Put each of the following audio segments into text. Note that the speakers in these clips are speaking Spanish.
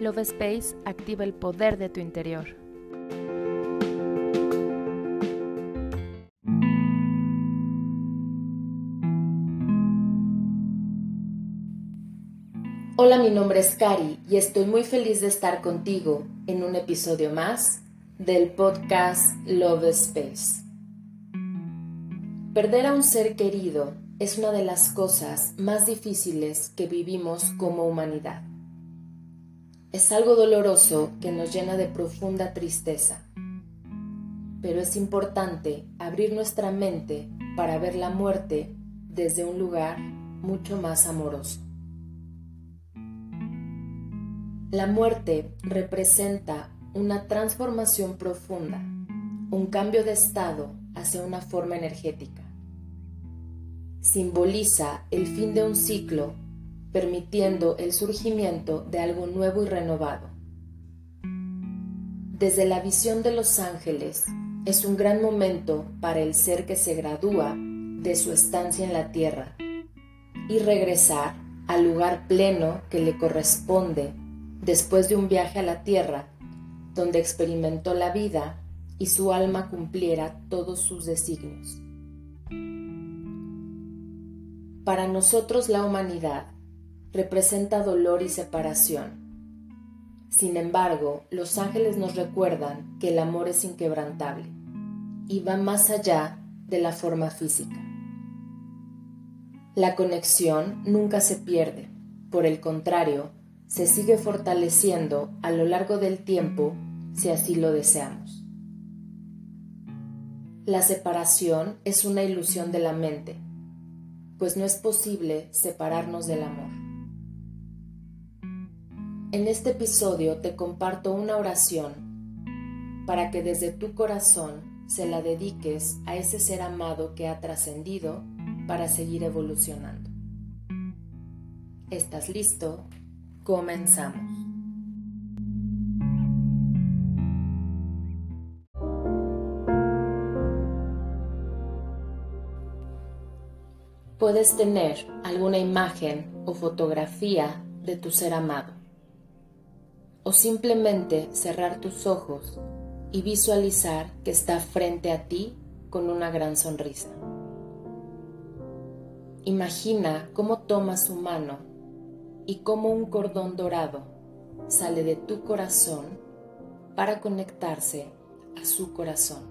Love Space activa el poder de tu interior. Hola, mi nombre es Cari y estoy muy feliz de estar contigo en un episodio más del podcast Love Space. Perder a un ser querido es una de las cosas más difíciles que vivimos como humanidad. Es algo doloroso que nos llena de profunda tristeza, pero es importante abrir nuestra mente para ver la muerte desde un lugar mucho más amoroso. La muerte representa una transformación profunda, un cambio de estado hacia una forma energética. Simboliza el fin de un ciclo, permitiendo el surgimiento de algo nuevo y renovado. Desde la visión de los ángeles, es un gran momento para el ser que se gradúa de su estancia en la tierra y regresar al lugar pleno que le corresponde después de un viaje a la tierra, donde experimentó la vida y su alma cumpliera todos sus designios. Para nosotros la humanidad representa dolor y separación. Sin embargo, los ángeles nos recuerdan que el amor es inquebrantable y va más allá de la forma física. La conexión nunca se pierde, por el contrario, se sigue fortaleciendo a lo largo del tiempo si así lo deseamos. La separación es una ilusión de la mente, pues no es posible separarnos del amor. En este episodio te comparto una oración para que desde tu corazón se la dediques a ese ser amado que ha trascendido para seguir evolucionando. ¿Estás listo? Comenzamos. Puedes tener alguna imagen o fotografía de tu ser amado. O simplemente cerrar tus ojos y visualizar que está frente a ti con una gran sonrisa. Imagina cómo toma su mano y como un cordón dorado sale de tu corazón para conectarse a su corazón,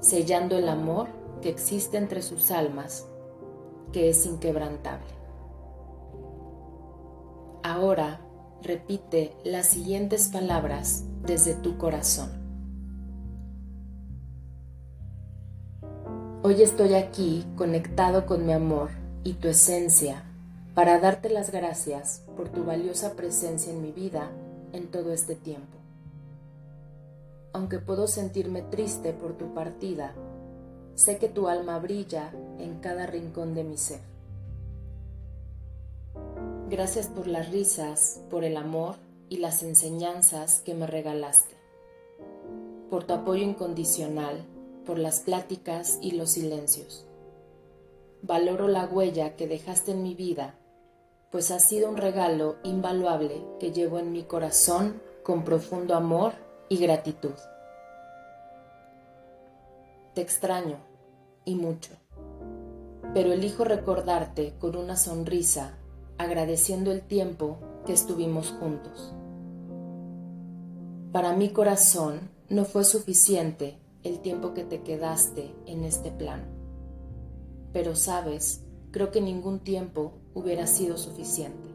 sellando el amor que existe entre sus almas, que es inquebrantable. Ahora repite las siguientes palabras desde tu corazón. Hoy estoy aquí conectado con mi amor y tu esencia para darte las gracias por tu valiosa presencia en mi vida en todo este tiempo. Aunque puedo sentirme triste por tu partida, sé que tu alma brilla en cada rincón de mi ser. Gracias por las risas, por el amor y las enseñanzas que me regalaste, por tu apoyo incondicional, por las pláticas y los silencios. Valoro la huella que dejaste en mi vida pues ha sido un regalo invaluable que llevo en mi corazón con profundo amor y gratitud. Te extraño, y mucho, pero elijo recordarte con una sonrisa, agradeciendo el tiempo que estuvimos juntos. Para mi corazón no fue suficiente el tiempo que te quedaste en este plano, pero sabes, creo que ningún tiempo hubiera sido suficiente.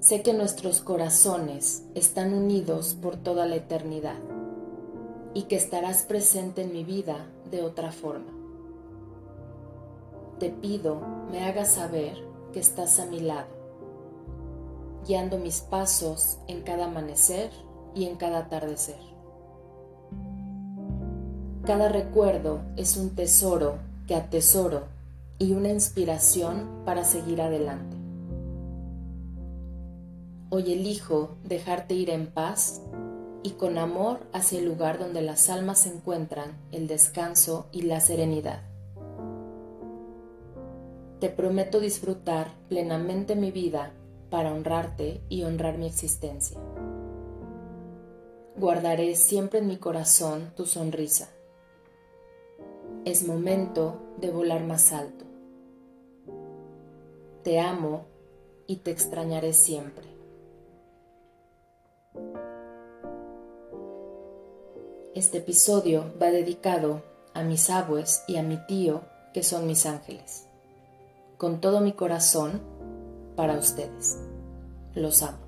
Sé que nuestros corazones están unidos por toda la eternidad y que estarás presente en mi vida de otra forma. Te pido me hagas saber que estás a mi lado, guiando mis pasos en cada amanecer y en cada atardecer. Cada recuerdo es un tesoro que atesoro y una inspiración para seguir adelante. Hoy elijo dejarte ir en paz y con amor hacia el lugar donde las almas encuentran el descanso y la serenidad. Te prometo disfrutar plenamente mi vida para honrarte y honrar mi existencia. Guardaré siempre en mi corazón tu sonrisa. Es momento de volar más alto. Te amo y te extrañaré siempre. Este episodio va dedicado a mis abues y a mi tío, que son mis ángeles. Con todo mi corazón, para ustedes. Los amo.